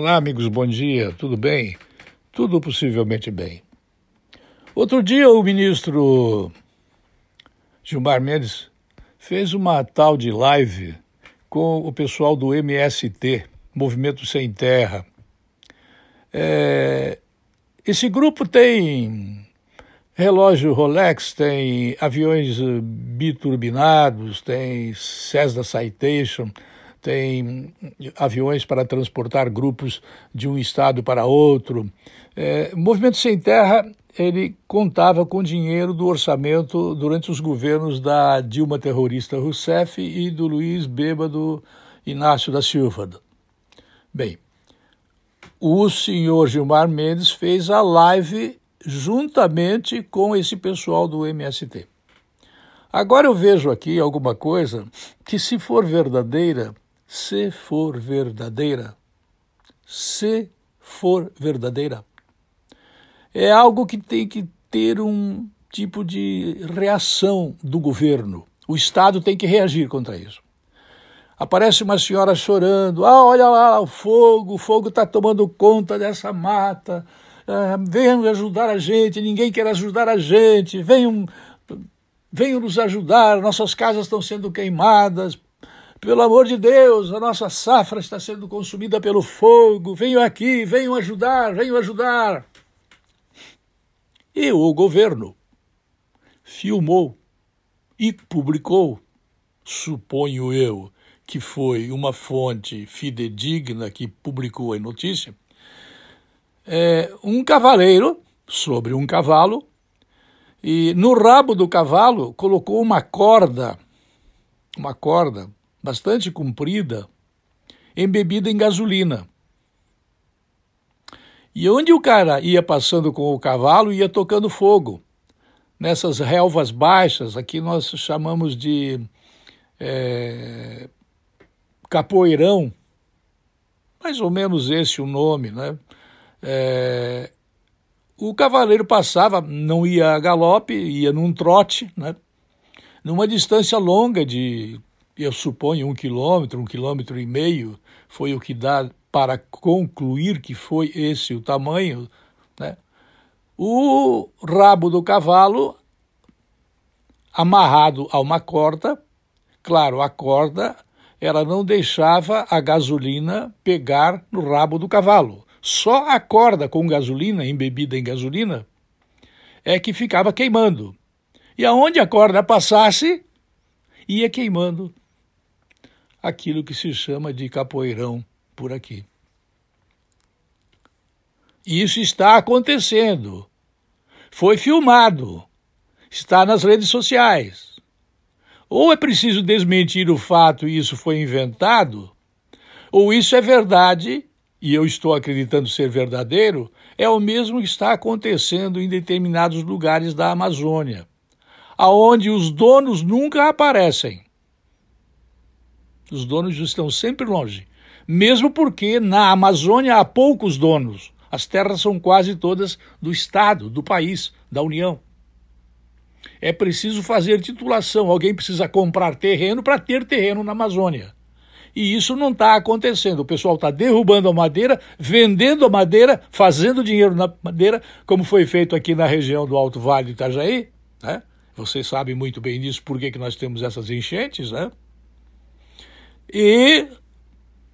Olá, amigos, bom dia, tudo bem? Tudo possivelmente bem. Outro dia, o ministro Gilmar Mendes fez uma tal de live com o pessoal do MST, Movimento Sem Terra. É, esse grupo tem relógio Rolex, tem aviões biturbinados, tem Cessna Citation, tem aviões para transportar grupos de um estado para outro. É, Movimento Sem Terra ele contava com dinheiro do orçamento durante os governos da Dilma terrorista Rousseff e do Luiz Bêbado Inácio da Silva. Bem, o senhor Gilmar Mendes fez a live juntamente com esse pessoal do MST. Agora eu vejo aqui alguma coisa que, se for verdadeira, se for verdadeira, se for verdadeira, é algo que tem que ter um tipo de reação do governo. O Estado tem que reagir contra isso. Aparece uma senhora chorando: ah, olha lá o fogo, o fogo está tomando conta dessa mata. Ah, venham ajudar a gente, ninguém quer ajudar a gente. Venham, venham nos ajudar, nossas casas estão sendo queimadas. Pelo amor de Deus, a nossa safra está sendo consumida pelo fogo. Venham aqui, venham ajudar, venham ajudar. E o governo filmou e publicou, suponho eu, que foi uma fonte fidedigna que publicou a notícia, é, um cavaleiro sobre um cavalo e no rabo do cavalo colocou uma corda, uma corda bastante comprida, embebida em gasolina. E onde o cara ia passando com o cavalo, ia tocando fogo. Nessas relvas baixas, aqui nós chamamos de é, capoeirão, mais ou menos esse o nome, né? É, o cavaleiro passava, não ia a galope, ia num trote, né? numa distância longa de eu suponho um quilômetro, um quilômetro e meio, foi o que dá para concluir que foi esse o tamanho, né? o rabo do cavalo amarrado a uma corda, claro, a corda ela não deixava a gasolina pegar no rabo do cavalo. Só a corda com gasolina, embebida em gasolina, é que ficava queimando. E aonde a corda passasse, ia queimando aquilo que se chama de capoeirão por aqui. Isso está acontecendo. Foi filmado. Está nas redes sociais. Ou é preciso desmentir o fato e isso foi inventado, ou isso é verdade e eu estou acreditando ser verdadeiro, é o mesmo que está acontecendo em determinados lugares da Amazônia, aonde os donos nunca aparecem. Os donos estão sempre longe. Mesmo porque na Amazônia há poucos donos. As terras são quase todas do Estado, do país, da União. É preciso fazer titulação. Alguém precisa comprar terreno para ter terreno na Amazônia. E isso não está acontecendo. O pessoal está derrubando a madeira, vendendo a madeira, fazendo dinheiro na madeira, como foi feito aqui na região do Alto Vale do Itajaí. Né? Vocês sabem muito bem disso, por que, nós temos essas enchentes, né? E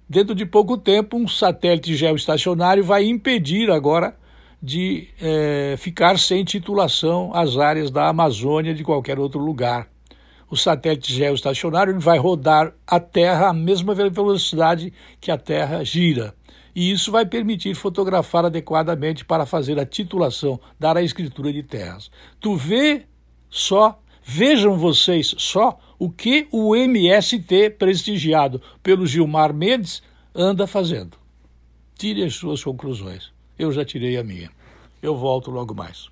dentro de pouco tempo, um satélite geoestacionário vai impedir agora de é, ficar sem titulação as áreas da Amazônia de qualquer outro lugar. O satélite geoestacionário vai rodar a Terra à mesma velocidade que a Terra gira. E isso vai permitir fotografar adequadamente para fazer a titulação, dar a escritura de terras. Tu vê só, vejam vocês só o que o MST, prestigiado pelo Gilmar Mendes, anda fazendo. Tire as suas conclusões. Eu já tirei a minha. Eu volto logo mais.